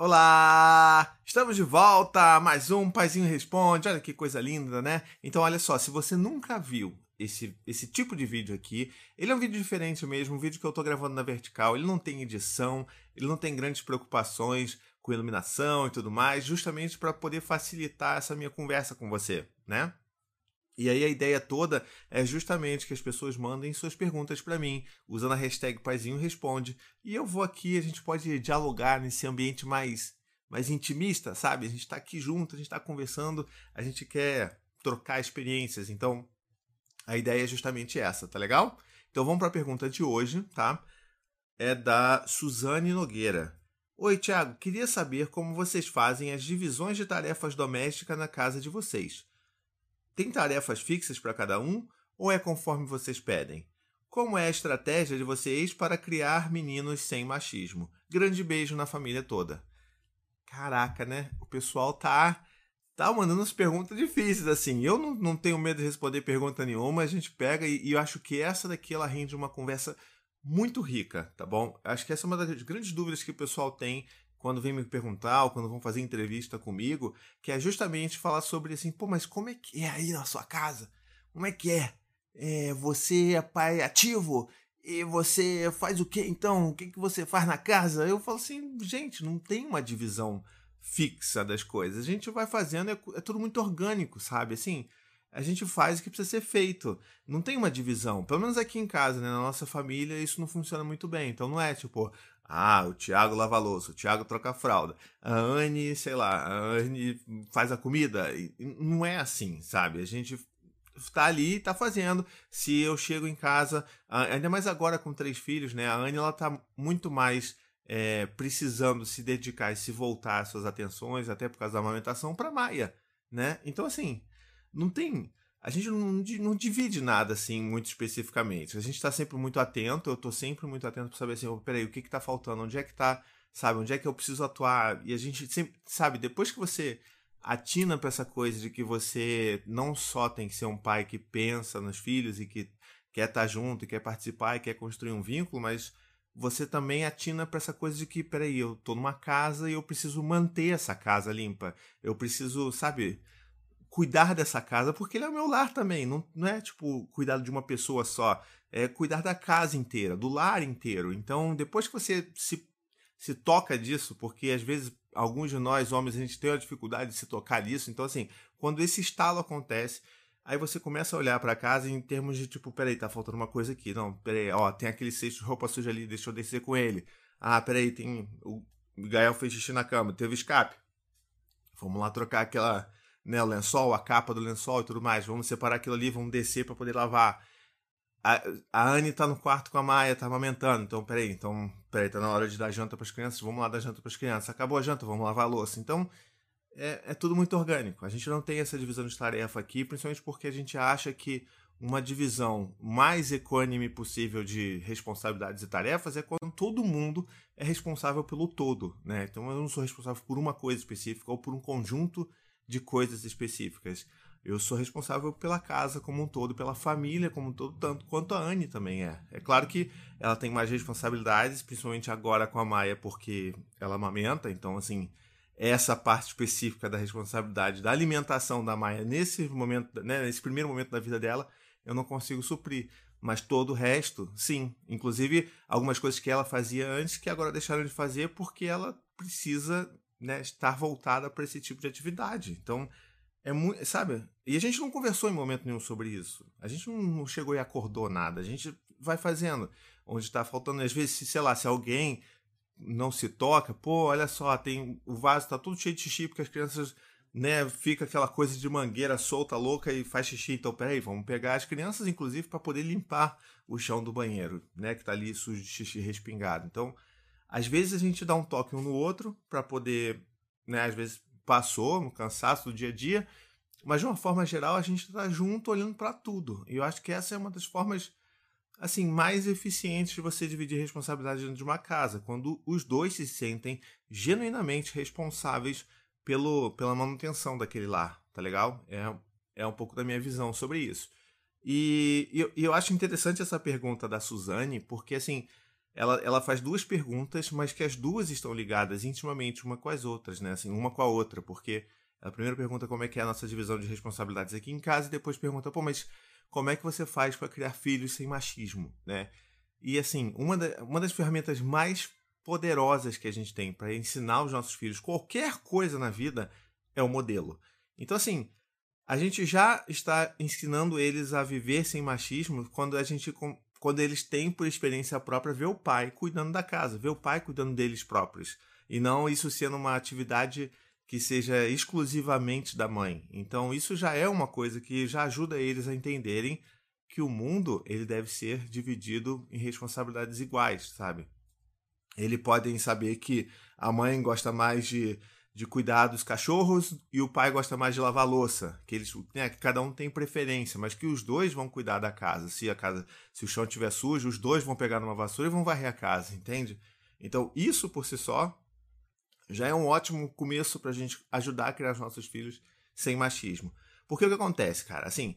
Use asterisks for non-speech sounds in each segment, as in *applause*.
Olá! Estamos de volta! Mais um Paizinho Responde. Olha que coisa linda, né? Então, olha só, se você nunca viu esse, esse tipo de vídeo aqui, ele é um vídeo diferente mesmo, um vídeo que eu tô gravando na vertical, ele não tem edição, ele não tem grandes preocupações com iluminação e tudo mais, justamente para poder facilitar essa minha conversa com você, né? E aí a ideia toda é justamente que as pessoas mandem suas perguntas para mim, usando a hashtag Paizinho Responde, e eu vou aqui, a gente pode dialogar nesse ambiente mais mais intimista, sabe? A gente está aqui junto, a gente está conversando, a gente quer trocar experiências. Então, a ideia é justamente essa, tá legal? Então vamos para a pergunta de hoje, tá? É da Suzane Nogueira. Oi, Tiago, queria saber como vocês fazem as divisões de tarefas domésticas na casa de vocês. Tem tarefas fixas para cada um ou é conforme vocês pedem? Como é a estratégia de vocês para criar meninos sem machismo? Grande beijo na família toda. Caraca, né? O pessoal tá tá mandando umas perguntas difíceis assim. Eu não, não tenho medo de responder pergunta nenhuma, a gente pega e, e eu acho que essa daqui ela rende uma conversa muito rica, tá bom? Acho que essa é uma das grandes dúvidas que o pessoal tem quando vem me perguntar ou quando vão fazer entrevista comigo, que é justamente falar sobre assim, pô, mas como é que é aí na sua casa? Como é que é? é você é pai ativo? E você faz o que então? O que, que você faz na casa? Eu falo assim, gente, não tem uma divisão fixa das coisas. A gente vai fazendo, é, é tudo muito orgânico, sabe? Assim, a gente faz o que precisa ser feito. Não tem uma divisão. Pelo menos aqui em casa, né? Na nossa família, isso não funciona muito bem. Então não é tipo, ah, o Thiago lava a louça, o Thiago troca a fralda, a Anne, sei lá, a Anne faz a comida. Não é assim, sabe? A gente tá ali tá fazendo. Se eu chego em casa, ainda mais agora com três filhos, né? A Anne, ela tá muito mais é, precisando se dedicar e se voltar às suas atenções, até por causa da amamentação, para Maia, né? Então, assim, não tem a gente não, não, divide nada assim muito especificamente. A gente está sempre muito atento, eu estou sempre muito atento para saber assim, oh, peraí, o que está faltando, onde é que está, sabe, onde é que eu preciso atuar. E a gente sempre, sabe, depois que você atina para essa coisa de que você não só tem que ser um pai que pensa nos filhos e que quer estar tá junto, e quer participar e quer construir um vínculo, mas você também atina para essa coisa de que, peraí, eu estou numa casa e eu preciso manter essa casa limpa. Eu preciso, sabe, cuidar dessa casa, porque ele é o meu lar também. Não, não é tipo cuidar de uma pessoa só. É cuidar da casa inteira, do lar inteiro. Então, depois que você se, se toca disso, porque às vezes alguns de nós, homens, a gente tem a dificuldade de se tocar disso. Então, assim, quando esse estalo acontece, aí você começa a olhar para casa em termos de tipo, peraí, tá faltando uma coisa aqui. Não, peraí, ó, tem aquele cesto de roupa suja ali, deixa eu descer com ele. Ah, peraí, tem. O Gael fez xixi na cama, teve escape. Vamos lá trocar aquela né, o lençol, a capa do lençol e tudo mais. Vamos separar aquilo ali, vamos descer para poder lavar. A, a Anne tá no quarto com a Maia, tá amamentando. Então, peraí, então, peraí, tá na hora de dar janta para as crianças, vamos lá dar janta para as crianças. Acabou a janta, vamos lavar a louça. Então, é, é tudo muito orgânico. A gente não tem essa divisão de tarefa aqui, principalmente porque a gente acha que uma divisão mais equânime possível de responsabilidades e tarefas é quando todo mundo é responsável pelo todo, né? Então eu não sou responsável por uma coisa específica ou por um conjunto de coisas específicas. Eu sou responsável pela casa como um todo, pela família como um todo, tanto quanto a Anne também é. É claro que ela tem mais responsabilidades, principalmente agora com a Maia, porque ela amamenta, então, assim, essa parte específica da responsabilidade da alimentação da Maia nesse momento, né, nesse primeiro momento da vida dela, eu não consigo suprir. Mas todo o resto, sim. Inclusive, algumas coisas que ela fazia antes que agora deixaram de fazer porque ela precisa né, estar voltada para esse tipo de atividade. Então, é muito, sabe? E a gente não conversou em momento nenhum sobre isso. A gente não chegou e acordou nada. A gente vai fazendo. Onde está faltando, às vezes, se, sei lá, se alguém não se toca, pô, olha só, tem o vaso está tudo cheio de xixi porque as crianças, né, fica aquela coisa de mangueira solta, louca e faz xixi. Então, peraí, vamos pegar as crianças, inclusive, para poder limpar o chão do banheiro, né, que está ali sujo de xixi respingado. Então, às vezes a gente dá um toque um no outro para poder, né, às vezes passou no cansaço do dia a dia, mas de uma forma geral a gente está junto olhando para tudo. E eu acho que essa é uma das formas assim mais eficientes de você dividir responsabilidade dentro de uma casa, quando os dois se sentem genuinamente responsáveis pelo, pela manutenção daquele lar, tá legal? É, é um pouco da minha visão sobre isso. E, e eu acho interessante essa pergunta da Suzane, porque assim, ela, ela faz duas perguntas, mas que as duas estão ligadas intimamente uma com as outras, né? Assim, uma com a outra, porque a primeira pergunta como é que é a nossa divisão de responsabilidades aqui em casa e depois pergunta, pô, mas como é que você faz para criar filhos sem machismo, né? E assim, uma, da, uma das ferramentas mais poderosas que a gente tem para ensinar os nossos filhos qualquer coisa na vida é o modelo. Então, assim, a gente já está ensinando eles a viver sem machismo quando a gente quando eles têm por experiência própria ver o pai cuidando da casa, ver o pai cuidando deles próprios, e não isso sendo uma atividade que seja exclusivamente da mãe. Então isso já é uma coisa que já ajuda eles a entenderem que o mundo ele deve ser dividido em responsabilidades iguais, sabe? Eles podem saber que a mãe gosta mais de de cuidar dos cachorros e o pai gosta mais de lavar louça, que eles, né, que cada um tem preferência, mas que os dois vão cuidar da casa. Se a casa, se o chão estiver sujo, os dois vão pegar numa vassoura e vão varrer a casa, entende? Então, isso por si só já é um ótimo começo para a gente ajudar a criar os nossos filhos sem machismo. Porque o que acontece, cara? Assim,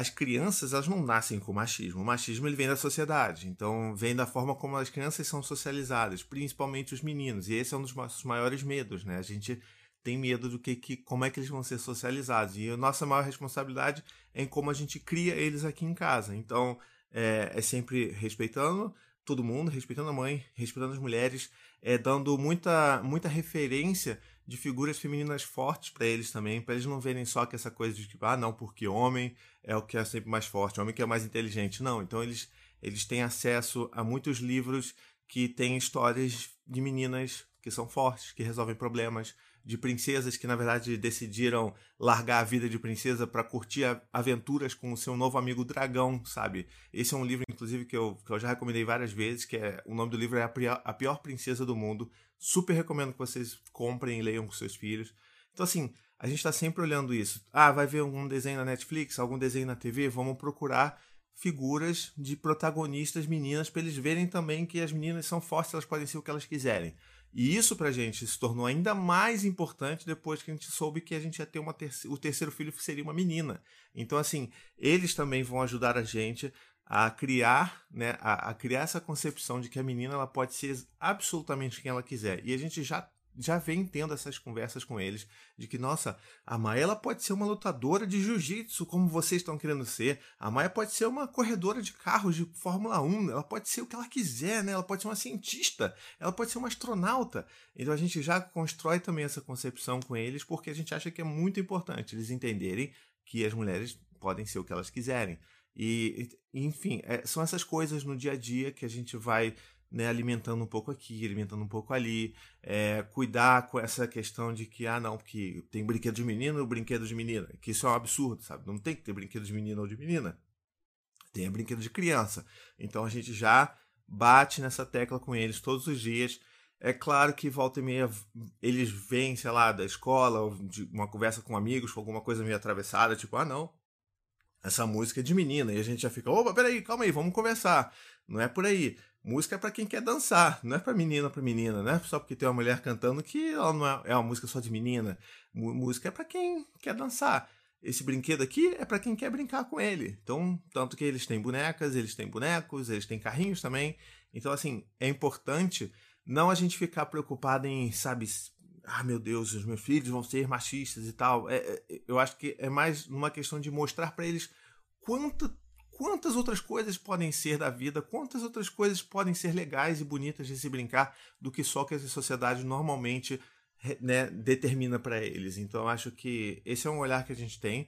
as crianças elas não nascem com machismo. O machismo ele vem da sociedade, então vem da forma como as crianças são socializadas, principalmente os meninos. E esse é um dos nossos maiores medos, né? A gente tem medo do que, que como é que eles vão ser socializados. E a nossa maior responsabilidade é em como a gente cria eles aqui em casa. Então é, é sempre respeitando todo mundo, respeitando a mãe, respeitando as mulheres, é, dando muita, muita referência de figuras femininas fortes para eles também, para eles não verem só que essa coisa de que, ah, não, porque homem é o que é sempre mais forte, homem que é mais inteligente. Não, então eles, eles têm acesso a muitos livros que têm histórias de meninas que são fortes, que resolvem problemas, de princesas que na verdade decidiram largar a vida de princesa para curtir aventuras com o seu novo amigo dragão, sabe? Esse é um livro, inclusive, que eu, que eu já recomendei várias vezes, que é o nome do livro é A Pior, Princesa do Mundo. Super recomendo que vocês comprem e leiam com seus filhos. Então, assim, a gente está sempre olhando isso. Ah, vai ver algum desenho na Netflix, algum desenho na TV? Vamos procurar figuras de protagonistas meninas para eles verem também que as meninas são fortes, elas podem ser o que elas quiserem. E isso pra gente se tornou ainda mais importante depois que a gente soube que a gente ia ter uma o terceiro filho seria uma menina. Então, assim, eles também vão ajudar a gente a criar, né, a, a, criar essa concepção de que a menina ela pode ser absolutamente quem ela quiser. E a gente já já vem tendo essas conversas com eles de que, nossa, a Maia ela pode ser uma lutadora de jiu-jitsu, como vocês estão querendo ser. A Maia pode ser uma corredora de carros de Fórmula 1. Ela pode ser o que ela quiser, né? Ela pode ser uma cientista. Ela pode ser uma astronauta. Então a gente já constrói também essa concepção com eles porque a gente acha que é muito importante eles entenderem que as mulheres podem ser o que elas quiserem. E, enfim, é, são essas coisas no dia a dia que a gente vai né, alimentando um pouco aqui, alimentando um pouco ali, é, cuidar com essa questão de que, ah, não, porque tem brinquedo de menino e brinquedo de menina, que isso é um absurdo, sabe? Não tem que ter brinquedo de menino ou de menina, tem brinquedo de criança. Então a gente já bate nessa tecla com eles todos os dias. É claro que volta e meia eles vêm, sei lá, da escola, de uma conversa com amigos, com alguma coisa meio atravessada, tipo, ah, não, essa música é de menina. E a gente já fica, opa, peraí, calma aí, vamos conversar. Não é por aí. Música é para quem quer dançar, não é para menina para menina, não é só porque tem uma mulher cantando que ela não é, é uma música só de menina. Música é para quem quer dançar. Esse brinquedo aqui é para quem quer brincar com ele. Então, tanto que eles têm bonecas, eles têm bonecos, eles têm carrinhos também. Então, assim, é importante não a gente ficar preocupado em, sabe, ah, meu Deus, os meus filhos vão ser machistas e tal. É, é, eu acho que é mais uma questão de mostrar para eles quanto quantas outras coisas podem ser da vida, quantas outras coisas podem ser legais e bonitas de se brincar do que só que a sociedade normalmente né, determina para eles. Então, acho que esse é um olhar que a gente tem.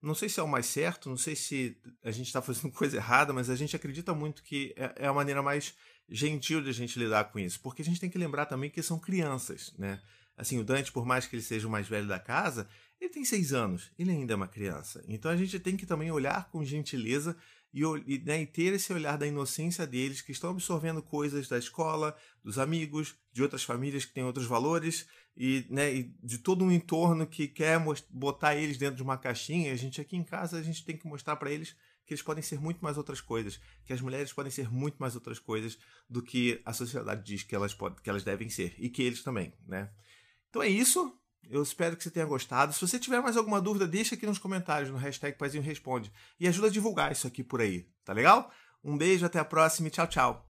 Não sei se é o mais certo, não sei se a gente está fazendo *laughs* coisa errada, mas a gente acredita muito que é, é a maneira mais gentil de a gente lidar com isso, porque a gente tem que lembrar também que são crianças, né? Assim, o Dante, por mais que ele seja o mais velho da casa, ele tem seis anos, ele ainda é uma criança. Então a gente tem que também olhar com gentileza e, né, e, ter esse olhar da inocência deles, que estão absorvendo coisas da escola, dos amigos, de outras famílias que têm outros valores e, né, e de todo um entorno que quer botar eles dentro de uma caixinha. A gente aqui em casa a gente tem que mostrar para eles que eles podem ser muito mais outras coisas, que as mulheres podem ser muito mais outras coisas do que a sociedade diz que elas, podem, que elas devem ser e que eles também, né? Então é isso. Eu espero que você tenha gostado. Se você tiver mais alguma dúvida, deixa aqui nos comentários no hashtag Paizinho Responde. E ajuda a divulgar isso aqui por aí, tá legal? Um beijo, até a próxima e tchau, tchau.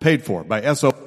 paid for by SO.